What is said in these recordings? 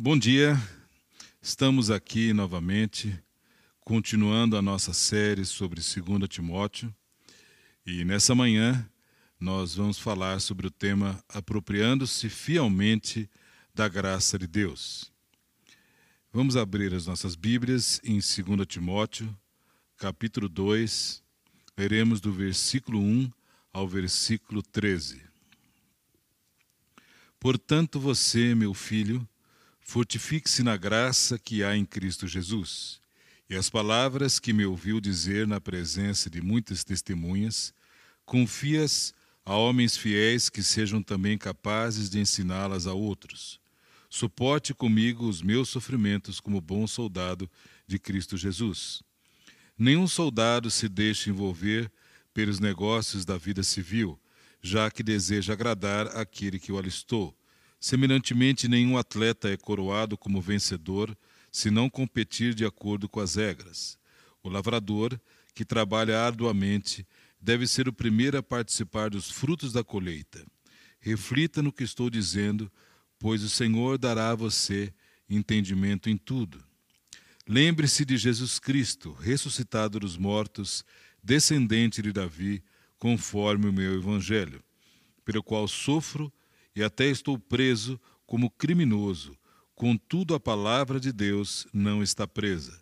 Bom dia, estamos aqui novamente, continuando a nossa série sobre 2 Timóteo, e nessa manhã nós vamos falar sobre o tema Apropriando-se fielmente da graça de Deus. Vamos abrir as nossas Bíblias em 2 Timóteo, capítulo 2, leremos do versículo 1 ao versículo 13. Portanto, você, meu filho, Fortifique-se na graça que há em Cristo Jesus. E as palavras que me ouviu dizer na presença de muitas testemunhas, confias a homens fiéis que sejam também capazes de ensiná-las a outros. Suporte comigo os meus sofrimentos como bom soldado de Cristo Jesus. Nenhum soldado se deixa envolver pelos negócios da vida civil, já que deseja agradar aquele que o alistou Semelhantemente, nenhum atleta é coroado como vencedor se não competir de acordo com as regras. O lavrador, que trabalha arduamente, deve ser o primeiro a participar dos frutos da colheita. Reflita no que estou dizendo, pois o Senhor dará a você entendimento em tudo. Lembre-se de Jesus Cristo, ressuscitado dos mortos, descendente de Davi, conforme o meu evangelho, pelo qual sofro e até estou preso como criminoso, contudo a palavra de Deus não está presa.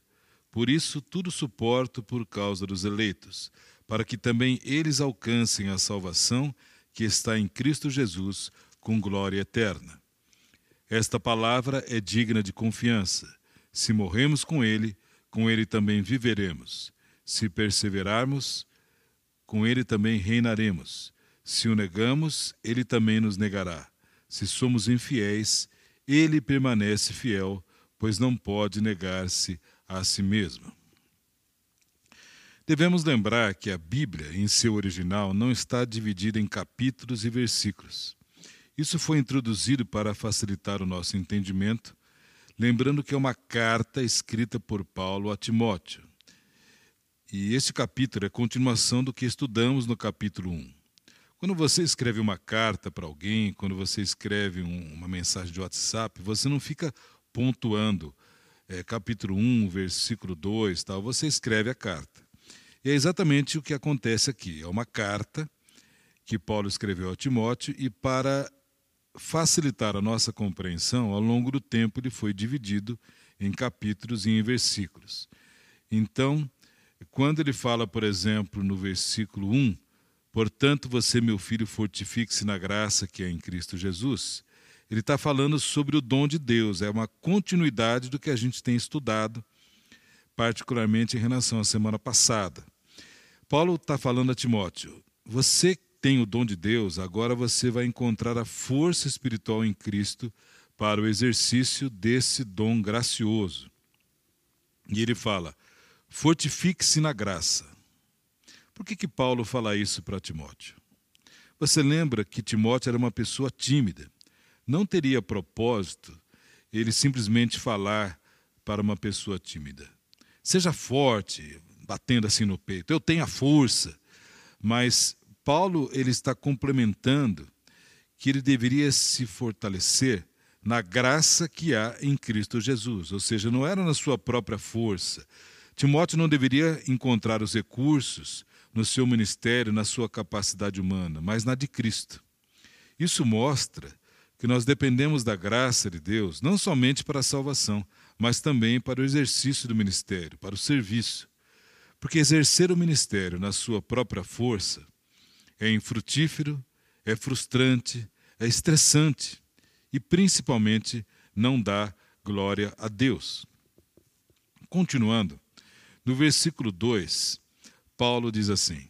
Por isso tudo suporto por causa dos eleitos, para que também eles alcancem a salvação que está em Cristo Jesus com glória eterna. Esta palavra é digna de confiança. Se morremos com ele, com ele também viveremos. Se perseverarmos, com ele também reinaremos. Se o negamos, ele também nos negará. Se somos infiéis, ele permanece fiel, pois não pode negar-se a si mesmo. Devemos lembrar que a Bíblia, em seu original, não está dividida em capítulos e versículos. Isso foi introduzido para facilitar o nosso entendimento, lembrando que é uma carta escrita por Paulo a Timóteo. E este capítulo é continuação do que estudamos no capítulo 1. Quando você escreve uma carta para alguém, quando você escreve um, uma mensagem de WhatsApp, você não fica pontuando é, capítulo 1, versículo 2, tal, você escreve a carta. E é exatamente o que acontece aqui. É uma carta que Paulo escreveu a Timóteo e para facilitar a nossa compreensão, ao longo do tempo ele foi dividido em capítulos e em versículos. Então, quando ele fala, por exemplo, no versículo 1, Portanto, você, meu filho, fortifique-se na graça que é em Cristo Jesus. Ele está falando sobre o dom de Deus, é uma continuidade do que a gente tem estudado, particularmente em relação à semana passada. Paulo está falando a Timóteo: você tem o dom de Deus, agora você vai encontrar a força espiritual em Cristo para o exercício desse dom gracioso. E ele fala: fortifique-se na graça. Por que, que Paulo fala isso para Timóteo? Você lembra que Timóteo era uma pessoa tímida. Não teria propósito ele simplesmente falar para uma pessoa tímida. Seja forte, batendo assim no peito. Eu tenho a força. Mas Paulo ele está complementando que ele deveria se fortalecer na graça que há em Cristo Jesus, ou seja, não era na sua própria força. Timóteo não deveria encontrar os recursos no seu ministério, na sua capacidade humana, mas na de Cristo. Isso mostra que nós dependemos da graça de Deus não somente para a salvação, mas também para o exercício do ministério, para o serviço. Porque exercer o ministério na sua própria força é infrutífero, é frustrante, é estressante e, principalmente, não dá glória a Deus. Continuando, no versículo 2, Paulo diz assim: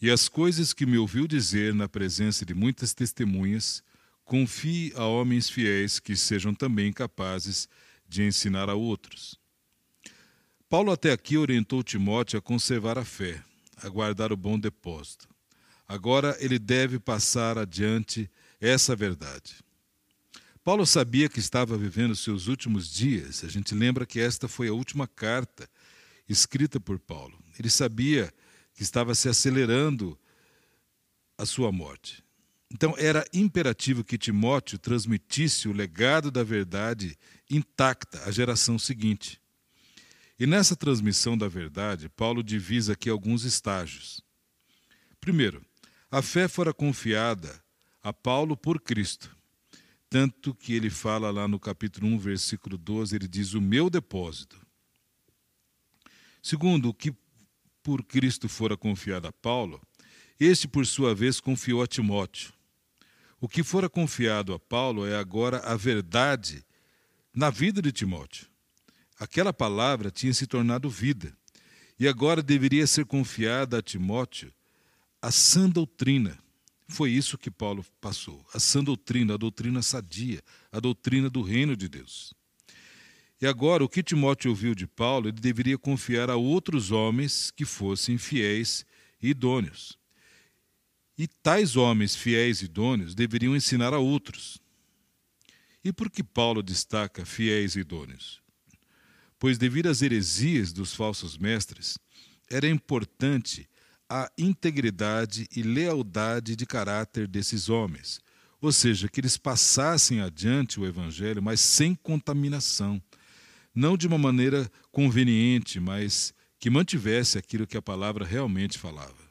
E as coisas que me ouviu dizer na presença de muitas testemunhas, confie a homens fiéis que sejam também capazes de ensinar a outros. Paulo até aqui orientou Timóteo a conservar a fé, a guardar o bom depósito. Agora ele deve passar adiante essa verdade. Paulo sabia que estava vivendo seus últimos dias. A gente lembra que esta foi a última carta escrita por Paulo. Ele sabia que estava se acelerando a sua morte. Então era imperativo que Timóteo transmitisse o legado da verdade intacta à geração seguinte. E nessa transmissão da verdade, Paulo divisa aqui alguns estágios. Primeiro, a fé fora confiada a Paulo por Cristo. Tanto que ele fala lá no capítulo 1, versículo 12, ele diz: O meu depósito. Segundo, o que por Cristo fora confiado a Paulo, este, por sua vez, confiou a Timóteo. O que fora confiado a Paulo é agora a verdade na vida de Timóteo. Aquela palavra tinha se tornado vida, e agora deveria ser confiada a Timóteo a sã doutrina foi isso que Paulo passou, a sã doutrina, a doutrina sadia, a doutrina do reino de Deus. E agora, o que Timóteo ouviu de Paulo, ele deveria confiar a outros homens que fossem fiéis e idôneos. E tais homens fiéis e idôneos deveriam ensinar a outros. E por que Paulo destaca fiéis e idôneos? Pois, devido às heresias dos falsos mestres, era importante a integridade e lealdade de caráter desses homens, ou seja, que eles passassem adiante o Evangelho, mas sem contaminação, não de uma maneira conveniente, mas que mantivesse aquilo que a palavra realmente falava.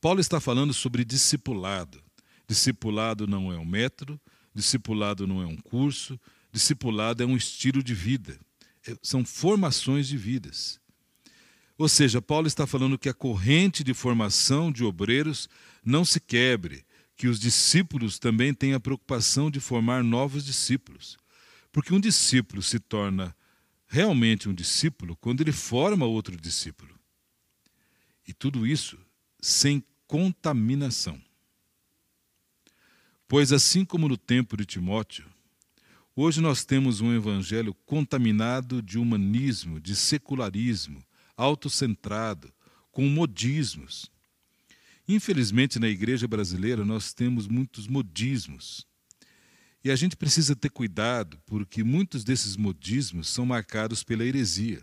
Paulo está falando sobre discipulado. Discipulado não é um método, discipulado não é um curso, discipulado é um estilo de vida. É, são formações de vidas. Ou seja, Paulo está falando que a corrente de formação de obreiros não se quebre, que os discípulos também têm a preocupação de formar novos discípulos. Porque um discípulo se torna realmente um discípulo quando ele forma outro discípulo. E tudo isso sem contaminação. Pois assim como no tempo de Timóteo, hoje nós temos um evangelho contaminado de humanismo, de secularismo, autocentrado, com modismos. Infelizmente, na igreja brasileira, nós temos muitos modismos. E a gente precisa ter cuidado, porque muitos desses modismos são marcados pela heresia.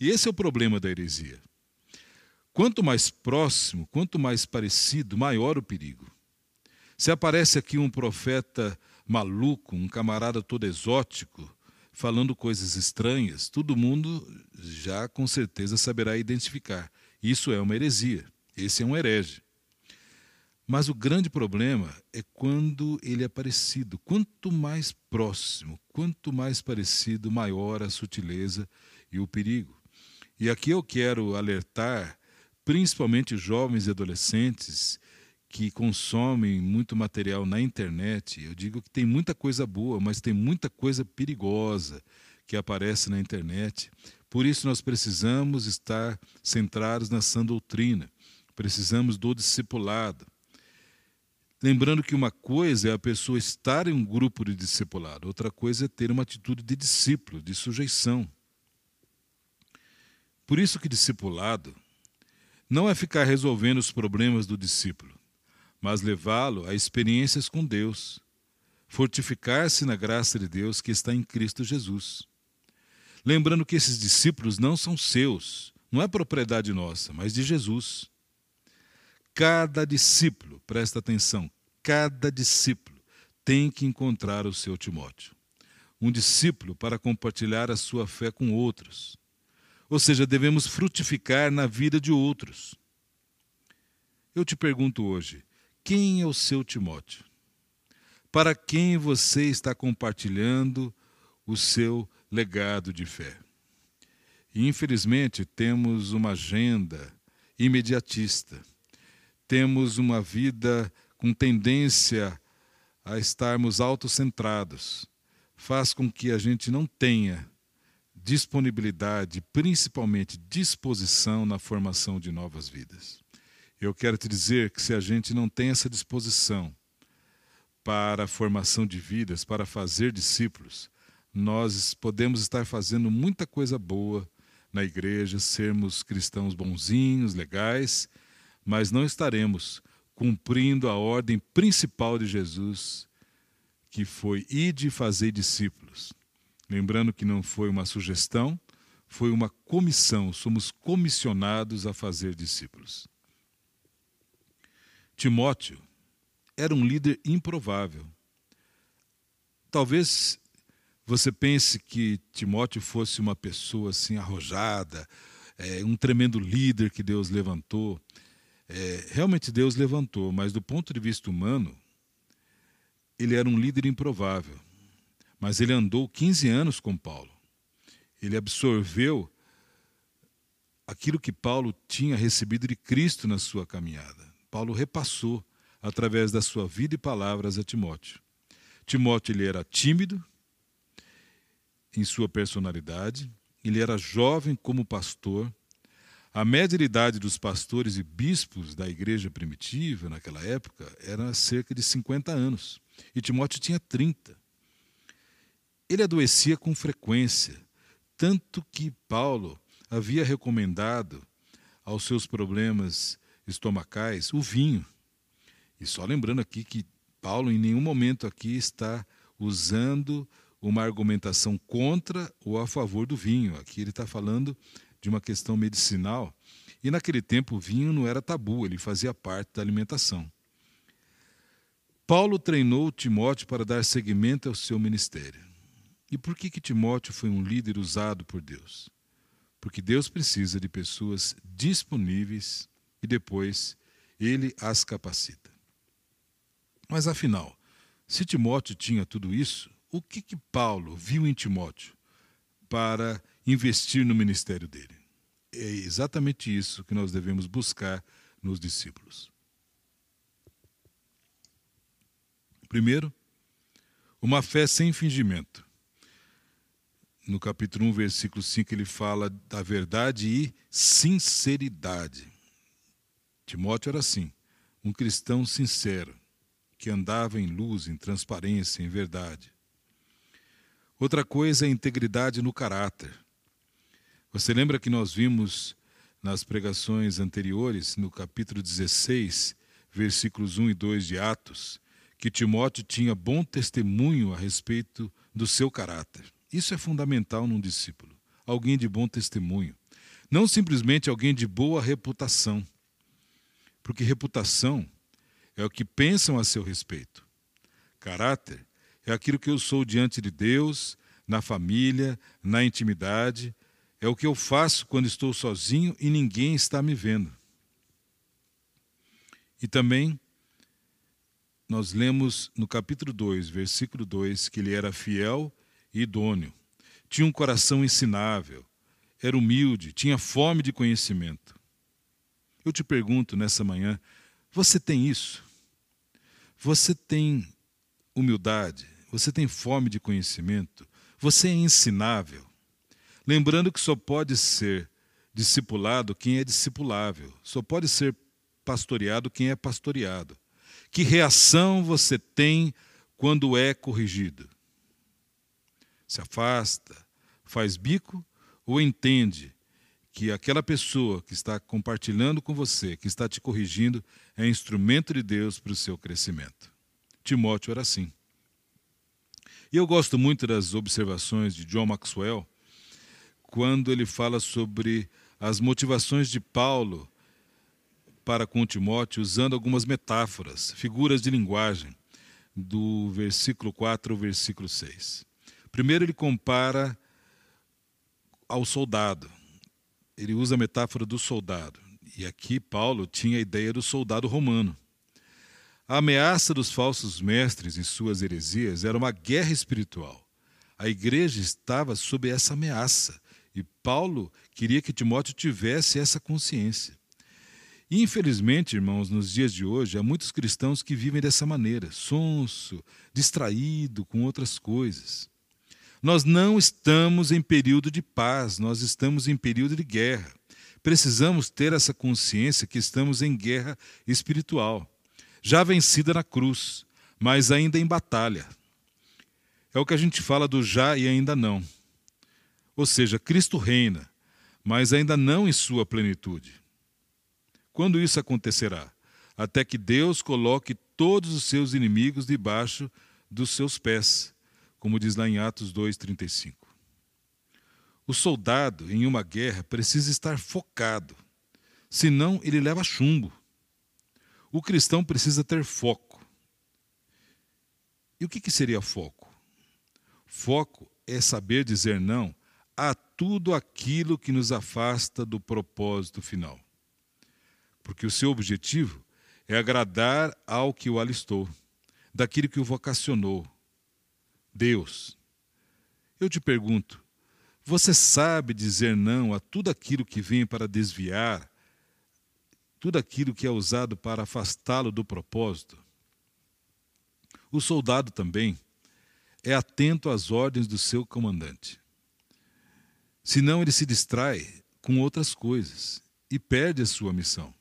E esse é o problema da heresia. Quanto mais próximo, quanto mais parecido, maior o perigo. Se aparece aqui um profeta maluco, um camarada todo exótico, falando coisas estranhas, todo mundo já com certeza saberá identificar. Isso é uma heresia. Esse é um herege. Mas o grande problema é quando ele é parecido. Quanto mais próximo, quanto mais parecido, maior a sutileza e o perigo. E aqui eu quero alertar, principalmente jovens e adolescentes que consomem muito material na internet, eu digo que tem muita coisa boa, mas tem muita coisa perigosa que aparece na internet. Por isso nós precisamos estar centrados na sã doutrina, precisamos do discipulado. Lembrando que uma coisa é a pessoa estar em um grupo de discipulado, outra coisa é ter uma atitude de discípulo, de sujeição. Por isso que discipulado não é ficar resolvendo os problemas do discípulo mas levá-lo a experiências com Deus, fortificar-se na graça de Deus que está em Cristo Jesus. Lembrando que esses discípulos não são seus, não é propriedade nossa, mas de Jesus. Cada discípulo, presta atenção, cada discípulo tem que encontrar o seu Timóteo. Um discípulo para compartilhar a sua fé com outros. Ou seja, devemos frutificar na vida de outros. Eu te pergunto hoje: quem é o seu Timóteo? Para quem você está compartilhando o seu legado de fé? infelizmente, temos uma agenda imediatista. Temos uma vida com tendência a estarmos autocentrados. Faz com que a gente não tenha disponibilidade, principalmente disposição na formação de novas vidas. Eu quero te dizer que se a gente não tem essa disposição para a formação de vidas, para fazer discípulos, nós podemos estar fazendo muita coisa boa na igreja, sermos cristãos bonzinhos, legais, mas não estaremos cumprindo a ordem principal de Jesus, que foi ide fazer discípulos. Lembrando que não foi uma sugestão, foi uma comissão, somos comissionados a fazer discípulos. Timóteo era um líder improvável. Talvez você pense que Timóteo fosse uma pessoa assim arrojada, é, um tremendo líder que Deus levantou. É, realmente Deus levantou, mas do ponto de vista humano, ele era um líder improvável. Mas ele andou 15 anos com Paulo. Ele absorveu aquilo que Paulo tinha recebido de Cristo na sua caminhada. Paulo repassou através da sua vida e palavras a Timóteo. Timóteo ele era tímido em sua personalidade, ele era jovem como pastor. A média de idade dos pastores e bispos da igreja primitiva naquela época era cerca de 50 anos, e Timóteo tinha 30. Ele adoecia com frequência, tanto que Paulo havia recomendado aos seus problemas estomacais o vinho. E só lembrando aqui que Paulo em nenhum momento aqui está usando uma argumentação contra ou a favor do vinho. Aqui ele está falando de uma questão medicinal. E naquele tempo o vinho não era tabu, ele fazia parte da alimentação. Paulo treinou Timóteo para dar seguimento ao seu ministério. E por que, que Timóteo foi um líder usado por Deus? Porque Deus precisa de pessoas disponíveis e depois ele as capacita. Mas afinal, se Timóteo tinha tudo isso, o que, que Paulo viu em Timóteo para investir no ministério dele? É exatamente isso que nós devemos buscar nos discípulos. Primeiro, uma fé sem fingimento. No capítulo 1, versículo 5, ele fala da verdade e sinceridade. Timóteo era assim, um cristão sincero que andava em luz, em transparência, em verdade. Outra coisa é integridade no caráter. Você lembra que nós vimos nas pregações anteriores, no capítulo 16, versículos 1 e 2 de Atos, que Timóteo tinha bom testemunho a respeito do seu caráter. Isso é fundamental num discípulo. Alguém de bom testemunho. Não simplesmente alguém de boa reputação. Porque reputação é o que pensam a seu respeito. Caráter é aquilo que eu sou diante de Deus, na família, na intimidade. É o que eu faço quando estou sozinho e ninguém está me vendo. E também nós lemos no capítulo 2, versículo 2, que ele era fiel e idôneo. Tinha um coração ensinável, era humilde, tinha fome de conhecimento. Eu te pergunto nessa manhã: você tem isso? Você tem humildade, você tem fome de conhecimento, você é ensinável. Lembrando que só pode ser discipulado quem é discipulável, só pode ser pastoreado quem é pastoreado. Que reação você tem quando é corrigido? Se afasta, faz bico ou entende que aquela pessoa que está compartilhando com você, que está te corrigindo, é instrumento de Deus para o seu crescimento. Timóteo era assim. E eu gosto muito das observações de John Maxwell, quando ele fala sobre as motivações de Paulo para com Timóteo, usando algumas metáforas, figuras de linguagem, do versículo 4 ao versículo 6. Primeiro, ele compara ao soldado ele usa a metáfora do soldado. E aqui Paulo tinha a ideia do soldado romano. A ameaça dos falsos mestres em suas heresias era uma guerra espiritual. A igreja estava sob essa ameaça e Paulo queria que Timóteo tivesse essa consciência. Infelizmente, irmãos, nos dias de hoje, há muitos cristãos que vivem dessa maneira, sonso, distraído com outras coisas. Nós não estamos em período de paz, nós estamos em período de guerra. Precisamos ter essa consciência que estamos em guerra espiritual, já vencida na cruz, mas ainda em batalha. É o que a gente fala do já e ainda não. Ou seja, Cristo reina, mas ainda não em sua plenitude. Quando isso acontecerá? Até que Deus coloque todos os seus inimigos debaixo dos seus pés como diz lá em Atos 2:35. O soldado em uma guerra precisa estar focado, senão ele leva chumbo. O cristão precisa ter foco, E o que, que seria foco? Foco é saber dizer não a tudo aquilo que nos afasta do propósito final. Porque o seu objetivo é agradar ao que o alistou, daquilo que o vocacionou, Deus. Eu te pergunto, você sabe dizer não a tudo aquilo que vem para desviar, tudo aquilo que é usado para afastá-lo do propósito? O soldado também é atento às ordens do seu comandante. Senão ele se distrai com outras coisas e perde a sua missão.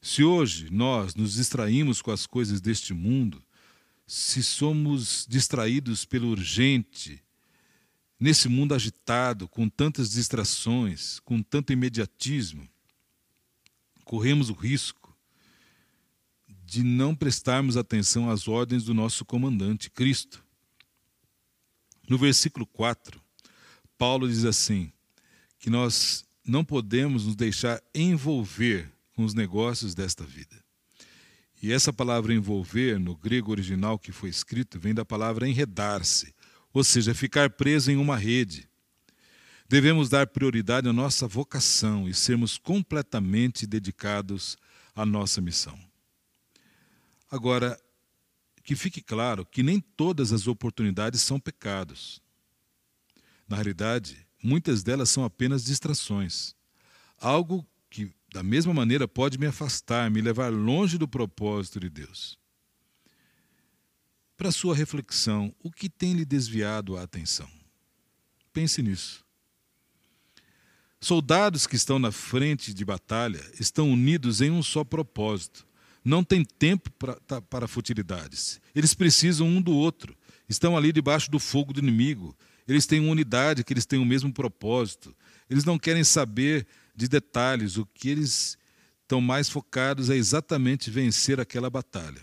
Se hoje nós nos distraímos com as coisas deste mundo, se somos distraídos pelo urgente, nesse mundo agitado, com tantas distrações, com tanto imediatismo, corremos o risco de não prestarmos atenção às ordens do nosso comandante, Cristo. No versículo 4, Paulo diz assim: que nós não podemos nos deixar envolver com os negócios desta vida. E essa palavra envolver, no grego original que foi escrito, vem da palavra enredar-se, ou seja, ficar preso em uma rede. Devemos dar prioridade à nossa vocação e sermos completamente dedicados à nossa missão. Agora, que fique claro que nem todas as oportunidades são pecados. Na realidade, muitas delas são apenas distrações. Algo que, da mesma maneira, pode me afastar, me levar longe do propósito de Deus. Para sua reflexão, o que tem lhe desviado a atenção? Pense nisso. Soldados que estão na frente de batalha estão unidos em um só propósito. Não tem tempo para, tá, para futilidades. Eles precisam um do outro. Estão ali debaixo do fogo do inimigo. Eles têm unidade, que eles têm o mesmo propósito. Eles não querem saber de detalhes, o que eles estão mais focados é exatamente vencer aquela batalha.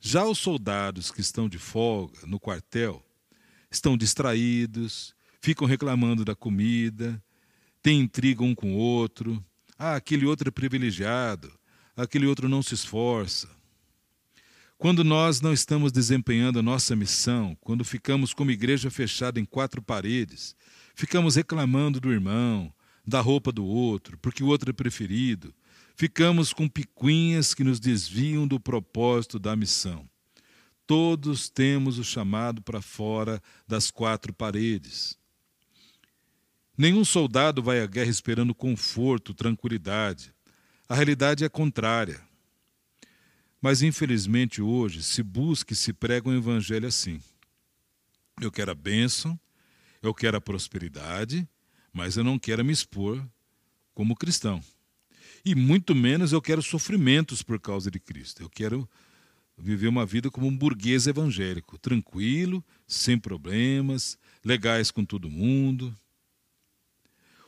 Já os soldados que estão de folga no quartel estão distraídos, ficam reclamando da comida, têm intriga um com o outro. Ah, aquele outro é privilegiado, aquele outro não se esforça. Quando nós não estamos desempenhando a nossa missão, quando ficamos como igreja fechada em quatro paredes, ficamos reclamando do irmão, da roupa do outro, porque o outro é preferido. Ficamos com picuinhas que nos desviam do propósito da missão. Todos temos o chamado para fora das quatro paredes. Nenhum soldado vai à guerra esperando conforto, tranquilidade. A realidade é contrária. Mas, infelizmente, hoje se busca e se prega um evangelho assim. Eu quero a bênção, eu quero a prosperidade, mas eu não quero me expor como cristão. E muito menos eu quero sofrimentos por causa de Cristo. Eu quero viver uma vida como um burguês evangélico, tranquilo, sem problemas, legais com todo mundo.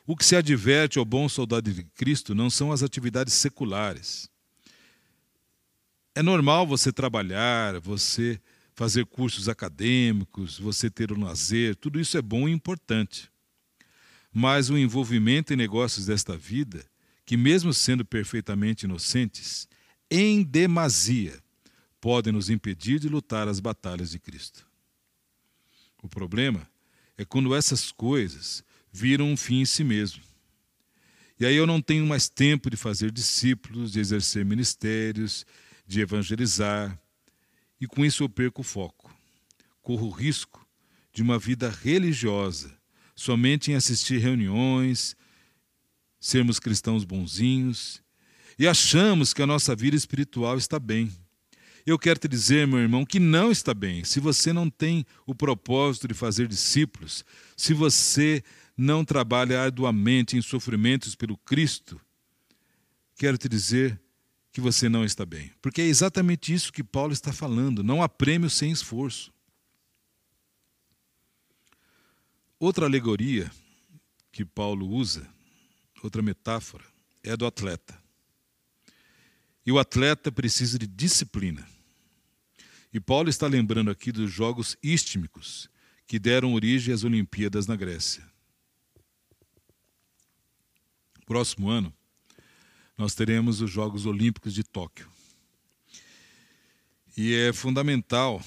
O que se adverte ao bom soldado de Cristo não são as atividades seculares. É normal você trabalhar, você fazer cursos acadêmicos, você ter um lazer, tudo isso é bom e importante mas o envolvimento em negócios desta vida, que, mesmo sendo perfeitamente inocentes, em demasia, podem nos impedir de lutar as batalhas de Cristo. O problema é quando essas coisas viram um fim em si mesmo. E aí eu não tenho mais tempo de fazer discípulos, de exercer ministérios, de evangelizar, e com isso eu perco o foco. Corro o risco de uma vida religiosa somente em assistir reuniões, sermos cristãos bonzinhos e achamos que a nossa vida espiritual está bem. Eu quero te dizer, meu irmão, que não está bem. Se você não tem o propósito de fazer discípulos, se você não trabalha arduamente em sofrimentos pelo Cristo, quero te dizer que você não está bem. Porque é exatamente isso que Paulo está falando. Não há prêmio sem esforço. Outra alegoria que Paulo usa, outra metáfora, é a do atleta. E o atleta precisa de disciplina. E Paulo está lembrando aqui dos Jogos Istmicos, que deram origem às Olimpíadas na Grécia. Próximo ano, nós teremos os Jogos Olímpicos de Tóquio. E é fundamental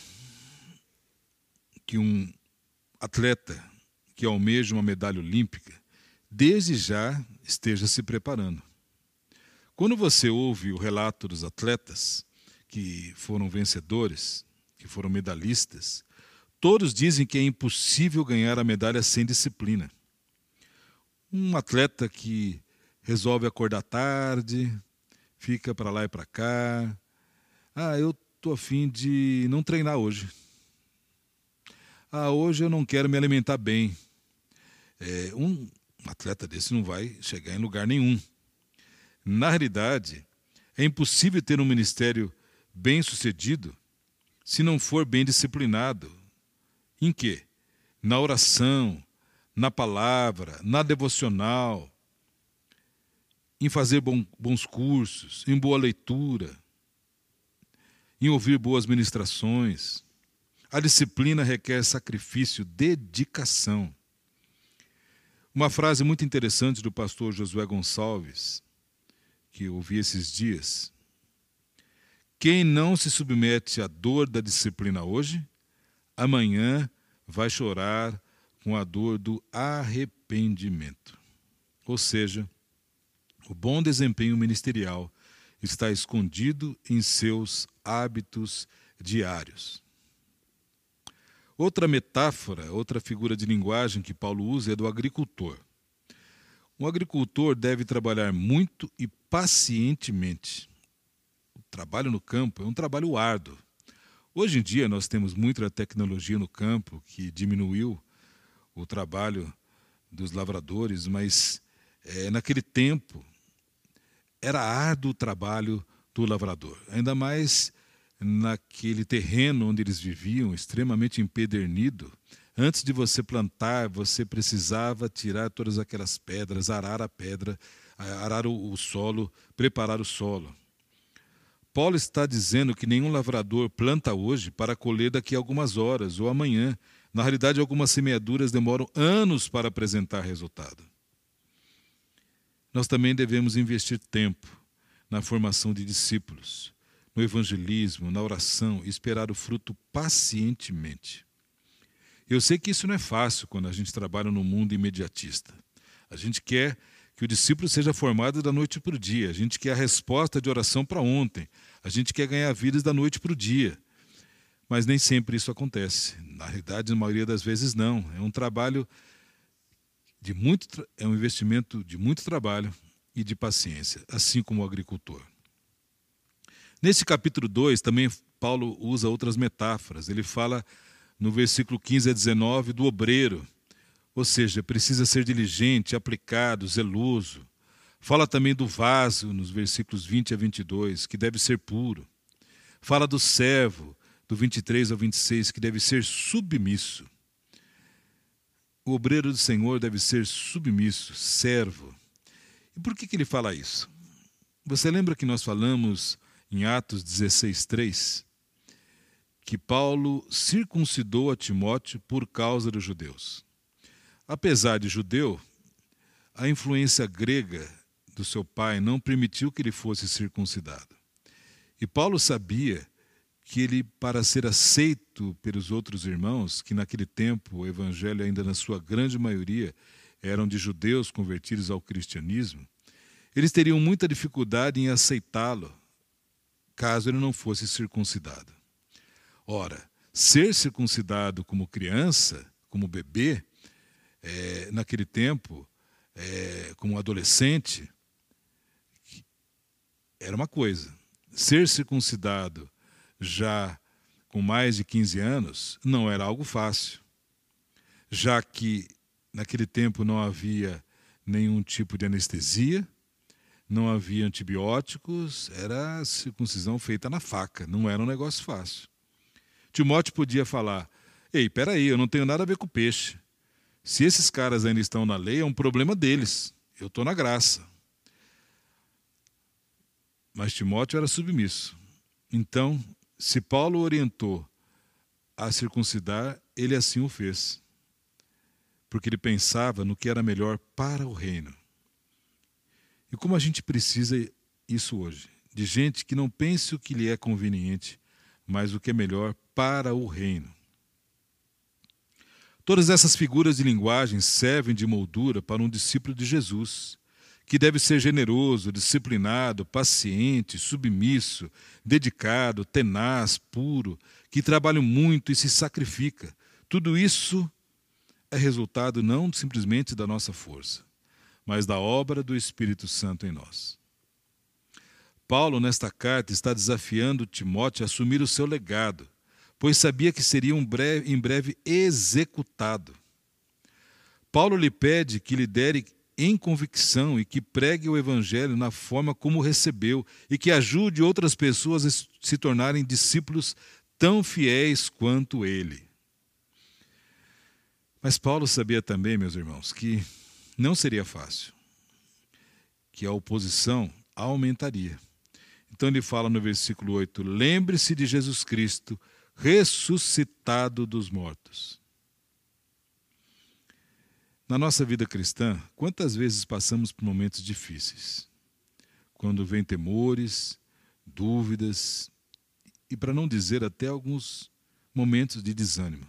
que um atleta que almeja uma medalha olímpica, desde já esteja se preparando. Quando você ouve o relato dos atletas que foram vencedores, que foram medalhistas, todos dizem que é impossível ganhar a medalha sem disciplina. Um atleta que resolve acordar tarde, fica para lá e para cá. Ah, eu tô afim de não treinar hoje. Ah, hoje eu não quero me alimentar bem. É, um atleta desse não vai chegar em lugar nenhum. Na realidade, é impossível ter um ministério bem sucedido se não for bem disciplinado. Em quê? Na oração, na palavra, na devocional, em fazer bons cursos, em boa leitura, em ouvir boas ministrações. A disciplina requer sacrifício, dedicação. Uma frase muito interessante do pastor Josué Gonçalves, que eu ouvi esses dias. Quem não se submete à dor da disciplina hoje, amanhã vai chorar com a dor do arrependimento. Ou seja, o bom desempenho ministerial está escondido em seus hábitos diários. Outra metáfora, outra figura de linguagem que Paulo usa é do agricultor. Um agricultor deve trabalhar muito e pacientemente. O trabalho no campo é um trabalho árduo. Hoje em dia nós temos muita tecnologia no campo que diminuiu o trabalho dos lavradores, mas é, naquele tempo era árduo o trabalho do lavrador, ainda mais naquele terreno onde eles viviam, extremamente empedernido. Antes de você plantar, você precisava tirar todas aquelas pedras, arar a pedra, arar o, solo, preparar o solo. Paulo está dizendo que nenhum lavrador planta hoje para colher daqui a algumas horas ou amanhã. Na realidade, algumas semeaduras demoram anos para apresentar resultado. Nós também devemos investir tempo na formação de discípulos no evangelismo, na oração, esperar o fruto pacientemente. Eu sei que isso não é fácil quando a gente trabalha no mundo imediatista. A gente quer que o discípulo seja formado da noite para o dia, a gente quer a resposta de oração para ontem, a gente quer ganhar vidas da noite para o dia. Mas nem sempre isso acontece. Na realidade, na maioria das vezes, não. É um trabalho de muito, é um investimento de muito trabalho e de paciência, assim como o agricultor. Nesse capítulo 2, também Paulo usa outras metáforas. Ele fala no versículo 15 a 19 do obreiro, ou seja, precisa ser diligente, aplicado, zeloso. Fala também do vaso, nos versículos 20 a 22, que deve ser puro. Fala do servo, do 23 ao 26, que deve ser submisso. O obreiro do Senhor deve ser submisso, servo. E por que, que ele fala isso? Você lembra que nós falamos em Atos 16, 3, que Paulo circuncidou a Timóteo por causa dos judeus. Apesar de judeu, a influência grega do seu pai não permitiu que ele fosse circuncidado. E Paulo sabia que ele, para ser aceito pelos outros irmãos, que naquele tempo o evangelho, ainda na sua grande maioria, eram de judeus convertidos ao cristianismo, eles teriam muita dificuldade em aceitá-lo, caso ele não fosse circuncidado. Ora, ser circuncidado como criança, como bebê, é, naquele tempo, é, como adolescente, era uma coisa. Ser circuncidado já com mais de 15 anos não era algo fácil, já que naquele tempo não havia nenhum tipo de anestesia, não havia antibióticos, era circuncisão feita na faca, não era um negócio fácil. Timóteo podia falar: Ei, peraí, eu não tenho nada a ver com peixe. Se esses caras ainda estão na lei, é um problema deles. Eu estou na graça. Mas Timóteo era submisso. Então, se Paulo orientou a circuncidar, ele assim o fez. Porque ele pensava no que era melhor para o reino. E como a gente precisa isso hoje? De gente que não pense o que lhe é conveniente, mas o que é melhor para o reino. Todas essas figuras de linguagem servem de moldura para um discípulo de Jesus, que deve ser generoso, disciplinado, paciente, submisso, dedicado, tenaz, puro, que trabalha muito e se sacrifica. Tudo isso é resultado não simplesmente da nossa força, mas da obra do Espírito Santo em nós. Paulo, nesta carta, está desafiando Timóteo a assumir o seu legado, pois sabia que seria um breve, em breve executado. Paulo lhe pede que lidere em convicção e que pregue o Evangelho na forma como recebeu e que ajude outras pessoas a se tornarem discípulos tão fiéis quanto ele. Mas Paulo sabia também, meus irmãos, que não seria fácil, que a oposição aumentaria. Então ele fala no versículo 8: Lembre-se de Jesus Cristo, ressuscitado dos mortos. Na nossa vida cristã, quantas vezes passamos por momentos difíceis? Quando vem temores, dúvidas e, para não dizer, até alguns momentos de desânimo.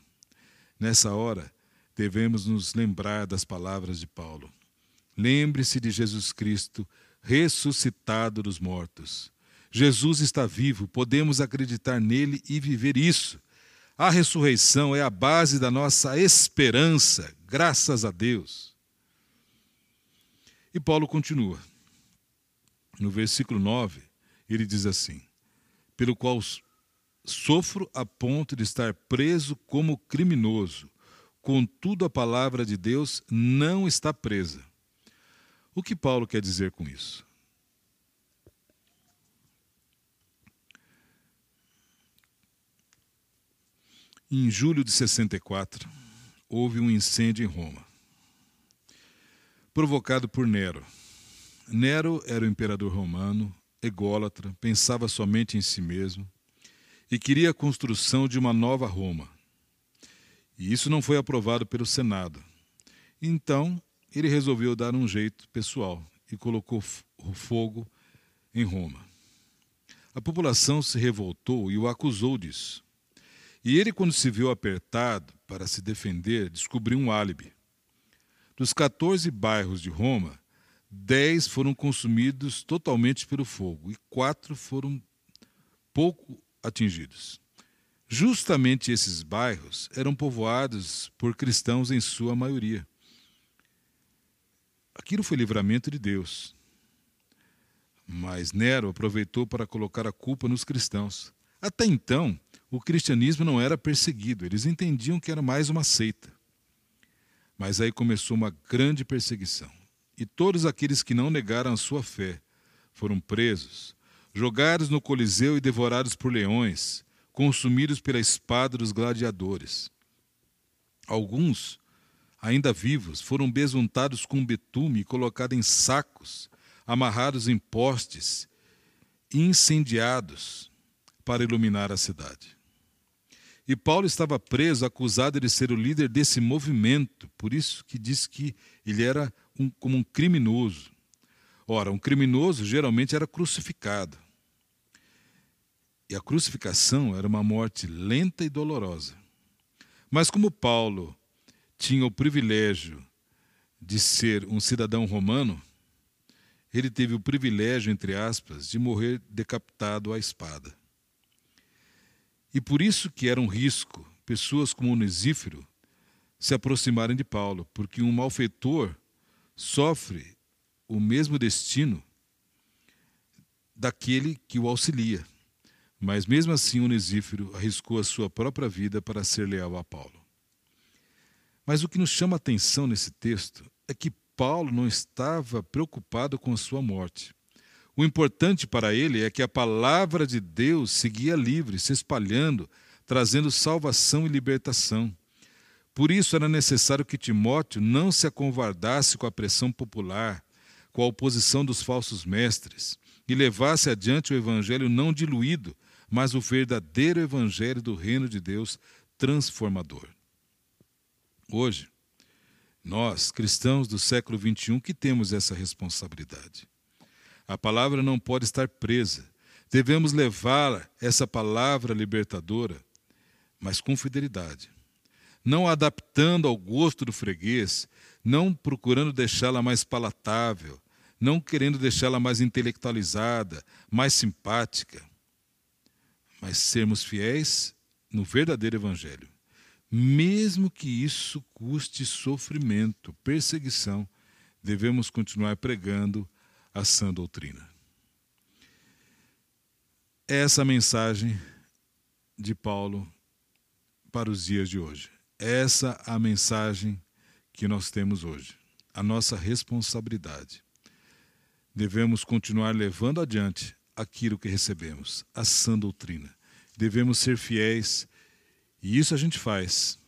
Nessa hora, devemos nos lembrar das palavras de Paulo. Lembre-se de Jesus Cristo, ressuscitado dos mortos. Jesus está vivo, podemos acreditar nele e viver isso. A ressurreição é a base da nossa esperança, graças a Deus. E Paulo continua. No versículo 9, ele diz assim: Pelo qual sofro a ponto de estar preso como criminoso, contudo a palavra de Deus não está presa. O que Paulo quer dizer com isso? Em julho de 64, houve um incêndio em Roma, provocado por Nero. Nero era o imperador romano, ególatra, pensava somente em si mesmo e queria a construção de uma nova Roma. E isso não foi aprovado pelo Senado. Então, ele resolveu dar um jeito pessoal e colocou fogo em Roma. A população se revoltou e o acusou disso. E ele, quando se viu apertado para se defender, descobriu um álibi. Dos 14 bairros de Roma, 10 foram consumidos totalmente pelo fogo e quatro foram pouco atingidos. Justamente esses bairros eram povoados por cristãos em sua maioria. Aquilo foi livramento de Deus. Mas Nero aproveitou para colocar a culpa nos cristãos. Até então, o cristianismo não era perseguido, eles entendiam que era mais uma seita. Mas aí começou uma grande perseguição. E todos aqueles que não negaram a sua fé foram presos, jogados no Coliseu e devorados por leões, consumidos pela espada dos gladiadores. Alguns, ainda vivos, foram besuntados com betume e colocados em sacos, amarrados em postes, incendiados para iluminar a cidade. E Paulo estava preso, acusado de ser o líder desse movimento, por isso que diz que ele era um, como um criminoso. Ora, um criminoso geralmente era crucificado. E a crucificação era uma morte lenta e dolorosa. Mas como Paulo tinha o privilégio de ser um cidadão romano, ele teve o privilégio, entre aspas, de morrer decapitado à espada. E por isso que era um risco pessoas como Onesífero se aproximarem de Paulo, porque um malfeitor sofre o mesmo destino daquele que o auxilia. Mas mesmo assim, Onesífero arriscou a sua própria vida para ser leal a Paulo. Mas o que nos chama a atenção nesse texto é que Paulo não estava preocupado com a sua morte. O importante para ele é que a palavra de Deus seguia livre, se espalhando, trazendo salvação e libertação. Por isso era necessário que Timóteo não se acovardasse com a pressão popular, com a oposição dos falsos mestres, e levasse adiante o evangelho não diluído, mas o verdadeiro evangelho do reino de Deus transformador. Hoje, nós, cristãos do século XXI, que temos essa responsabilidade. A palavra não pode estar presa. Devemos levar essa palavra libertadora, mas com fidelidade. não adaptando ao gosto do freguês, não procurando deixá-la mais palatável, não querendo deixá-la mais intelectualizada, mais simpática, mas sermos fiéis no verdadeiro Evangelho, mesmo que isso custe sofrimento, perseguição, devemos continuar pregando a sã doutrina. Essa mensagem de Paulo para os dias de hoje. Essa a mensagem que nós temos hoje, a nossa responsabilidade. Devemos continuar levando adiante aquilo que recebemos, a sã doutrina. Devemos ser fiéis, e isso a gente faz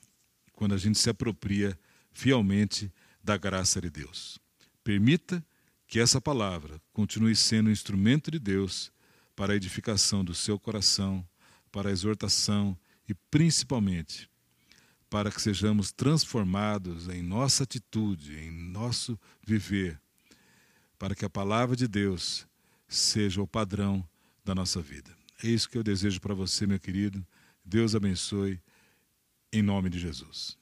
quando a gente se apropria fielmente da graça de Deus. Permita que essa palavra continue sendo um instrumento de Deus para a edificação do seu coração, para a exortação e principalmente para que sejamos transformados em nossa atitude, em nosso viver, para que a palavra de Deus seja o padrão da nossa vida. É isso que eu desejo para você, meu querido. Deus abençoe, em nome de Jesus.